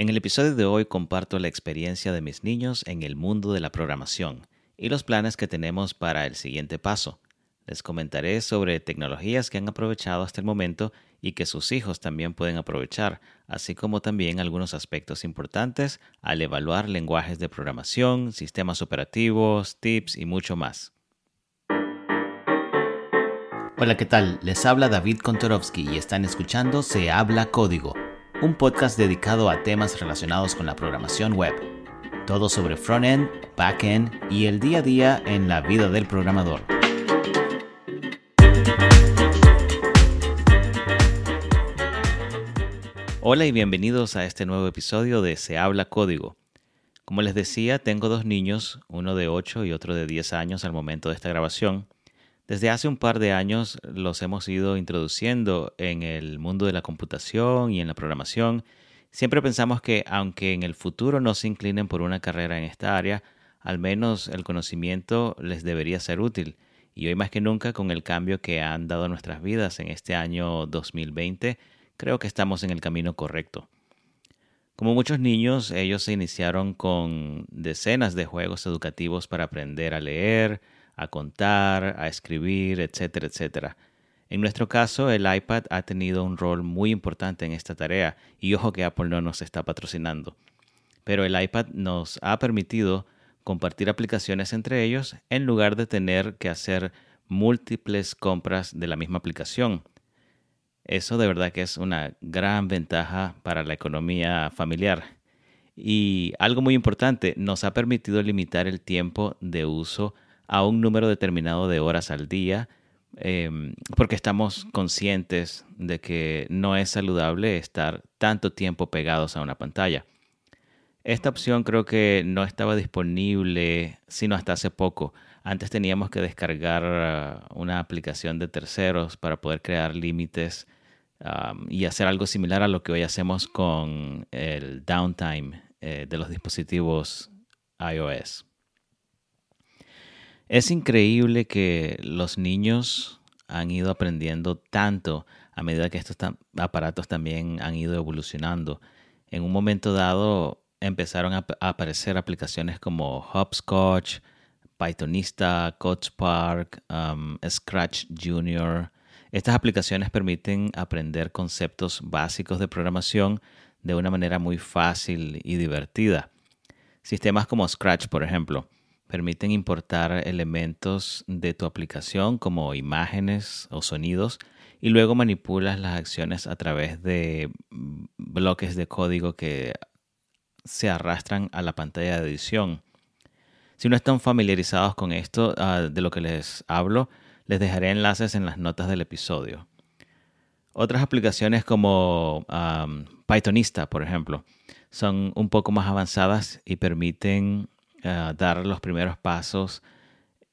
En el episodio de hoy comparto la experiencia de mis niños en el mundo de la programación y los planes que tenemos para el siguiente paso. Les comentaré sobre tecnologías que han aprovechado hasta el momento y que sus hijos también pueden aprovechar, así como también algunos aspectos importantes al evaluar lenguajes de programación, sistemas operativos, tips y mucho más. Hola, ¿qué tal? Les habla David Kontorovsky y están escuchando Se habla código, un podcast dedicado a temas relacionados con la programación web. Todo sobre front-end, back-end y el día a día en la vida del programador. Hola y bienvenidos a este nuevo episodio de Se habla código. Como les decía, tengo dos niños, uno de 8 y otro de 10 años al momento de esta grabación, desde hace un par de años los hemos ido introduciendo en el mundo de la computación y en la programación. Siempre pensamos que aunque en el futuro no se inclinen por una carrera en esta área, al menos el conocimiento les debería ser útil. Y hoy más que nunca, con el cambio que han dado nuestras vidas en este año 2020, creo que estamos en el camino correcto. Como muchos niños, ellos se iniciaron con decenas de juegos educativos para aprender a leer, a contar, a escribir, etcétera, etcétera. En nuestro caso, el iPad ha tenido un rol muy importante en esta tarea y ojo que Apple no nos está patrocinando. Pero el iPad nos ha permitido compartir aplicaciones entre ellos en lugar de tener que hacer múltiples compras de la misma aplicación. Eso de verdad que es una gran ventaja para la economía familiar. Y algo muy importante, nos ha permitido limitar el tiempo de uso a un número determinado de horas al día, em, porque estamos conscientes de que no es saludable estar tanto tiempo pegados a una pantalla. Esta opción creo que no estaba disponible sino hasta hace poco. Antes teníamos que descargar uh, una aplicación de terceros para poder crear límites um, y hacer algo similar a lo que hoy hacemos con el downtime eh, de los dispositivos iOS. Es increíble que los niños han ido aprendiendo tanto a medida que estos aparatos también han ido evolucionando. En un momento dado empezaron a, aparecer aplicaciones como Hopscotch, Pythonista, CodeSpark, um, Scratch Junior. Estas aplicaciones permiten aprender conceptos básicos de programación de una manera muy fácil y divertida. Sistemas como Scratch, por ejemplo, permiten importar elementos de tu aplicación como imágenes o sonidos y luego manipulas las acciones a través de bloques de código que se arrastran a la pantalla de edición. Si no están familiarizados con esto ah, de lo que les hablo, les dejaré enlaces en las notas del episodio. Otras aplicaciones como Pythonista, por ejemplo, son un poco más avanzadas y permiten eh, dar los primeros pasos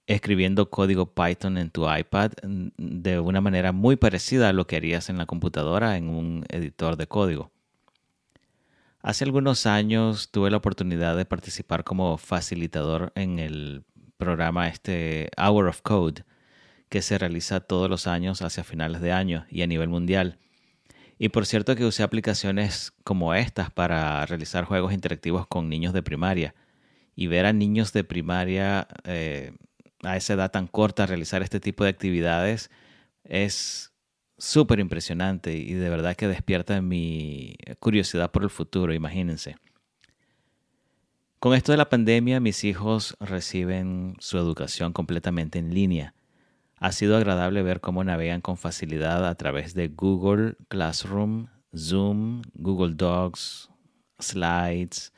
escribiendo código Python en tu iPad mm, de una manera muy parecida a lo que harías en la computadora en un editor de código. Hace algunos años tuve la oportunidad de participar como facilitador en el programa este Hour of Code que se realiza todos los años hacia finales de año y a nivel mundial. Y por cierto que usé aplicaciones como estas para realizar juegos interactivos con niños de primaria y ver a niños de primaria eh, a esa edad tan corta realizar este tipo de actividades es súper impresionante y de verdad que despierta mi curiosidad por el futuro, imagínense. Con esto de la pandemia, mis hijos reciben su educación completamente en línea. Ha sido agradable ver cómo navegan con facilidad a través de Google Classroom, Zoom, Google Docs, Slides,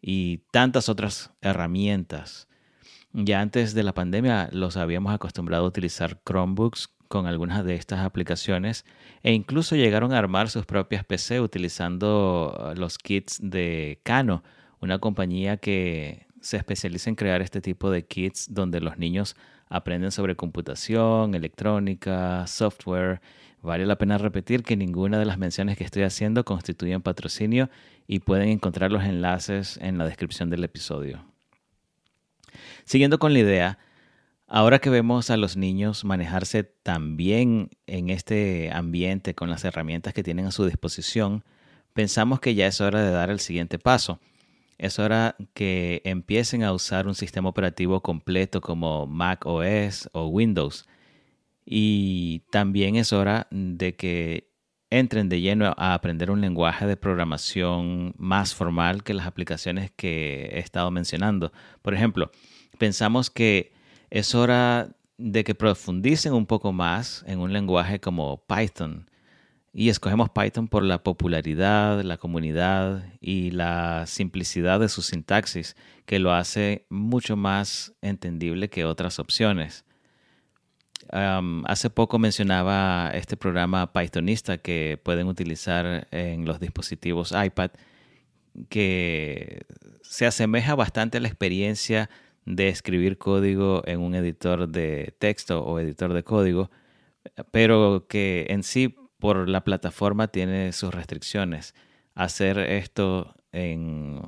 y tantas otras herramientas. Ya antes de la pandemia los habíamos acostumbrado a utilizar Chromebooks con algunas de estas aplicaciones e incluso llegaron a armar sus propias PC utilizando uh, los kits de Kano, una compañía que se especializa en crear este tipo de kits donde los niños aprenden sobre computación, electrónica, software. Vale la pena repetir que ninguna de las menciones que estoy haciendo constituyen patrocinio y pueden encontrar los enlaces en la descripción del episodio. Siguiendo con la idea, ahora que vemos a los niños manejarse tan bien en este ambiente con las herramientas que tienen a su disposición, pensamos que ya es hora de dar el siguiente paso. Es hora que empiecen a usar un sistema operativo completo como Mac OS o Windows. Y también es hora de que entren de lleno a aprender un lenguaje de programación más formal que las aplicaciones que he estado mencionando. Por ejemplo, pensamos que es hora de que profundicen un poco más en un lenguaje como Python. Y escogemos Python por la popularidad, la comunidad y la simplicidad de su sintaxis, que lo hace mucho más entendible que otras opciones. Hace poco mencionaba este programa Pythonista que pueden utilizar en los dispositivos iPad, que se asemeja bastante a la experiencia de escribir código en un editor de texto o editor de código, pero que en sí por la plataforma tiene sus restricciones. Hacer esto en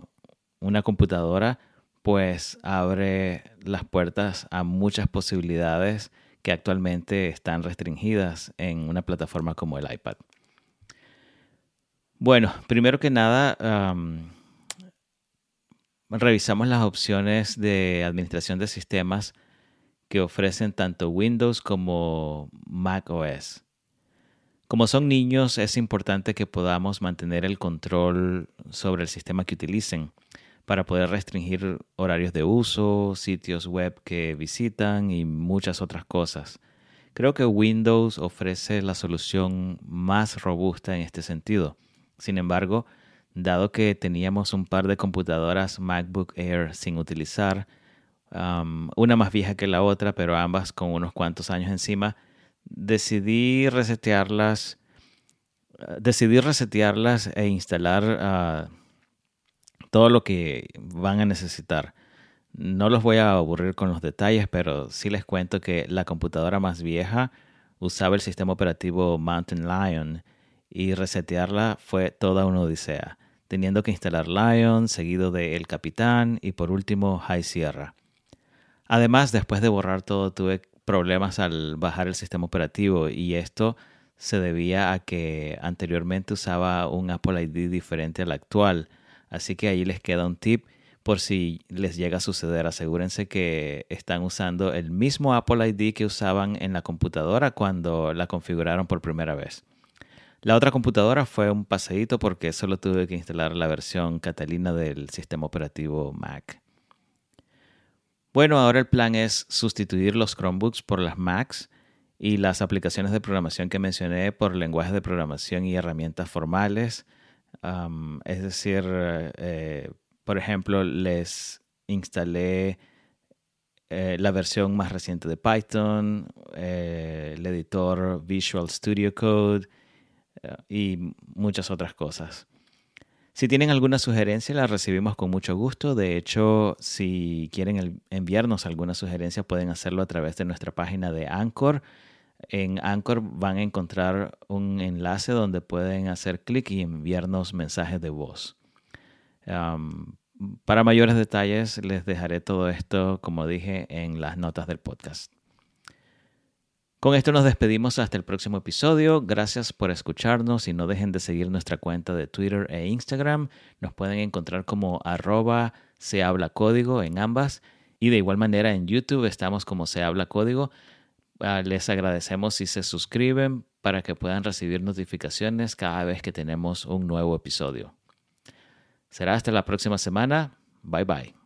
una computadora pues abre las puertas a muchas posibilidades que actualmente están restringidas en una plataforma como el iPad. Bueno, primero que nada, revisamos las opciones de administración de sistemas que ofrecen tanto Windows como Mac OS. Como son niños, es importante que podamos mantener el control sobre el sistema que utilicen para poder restringir horarios de uso, sitios web que visitan y muchas otras cosas. Creo que Windows ofrece la solución más robusta en este sentido. Sin embargo, dado que teníamos un par de computadoras MacBook Air sin utilizar, una más vieja que la otra, pero ambas con unos cuantos años encima, decidí resetearlas, decidí resetearlas e instalar ah, todo lo que van a necesitar. No los voy a aburrir con los detalles, pero sí les cuento que la computadora más vieja usaba el sistema operativo Mountain Lion y resetearla fue toda una odisea teniendo que instalar Lion, seguido de El Capitán y por último High Sierra. Además, después de borrar todo, tuve problemas al bajar el sistema operativo y esto se debía a que anteriormente usaba un Apple ID diferente al actual. Así que ahí les queda un tip por si les llega a suceder. Asegúrense que están usando el mismo Apple ID que usaban en la computadora cuando la configuraron por primera vez. La otra computadora fue un paseíto porque solo tuve que instalar la versión Catalina del sistema operativo Mac. Bueno, ahora el plan es sustituir los Chromebooks por las Macs y las aplicaciones de programación que mencioné por lenguajes de programación y herramientas formales. Es decir, eh, por ejemplo, les instalé eh, la versión más reciente de Python, eh, el editor Visual Studio Code, y muchas otras cosas. Si tienen alguna sugerencia, la recibimos con mucho gusto. De hecho, si quieren enviarnos alguna sugerencia, pueden hacerlo a través de nuestra página de Anchor. En Anchor van a encontrar un enlace donde pueden hacer clic y enviarnos mensajes de voz. para mayores detalles, les dejaré todo esto, como dije, en las notas del podcast. Con esto nos despedimos hasta el próximo episodio. Gracias por escucharnos y no dejen de seguir nuestra cuenta de Twitter e Instagram. Nos pueden encontrar como arroba se habla código en ambas y de igual manera en YouTube estamos como se habla código. Ah, les agradecemos si se suscriben para que puedan recibir notificaciones cada vez que tenemos un nuevo episodio. Será hasta la próxima semana. Bye bye.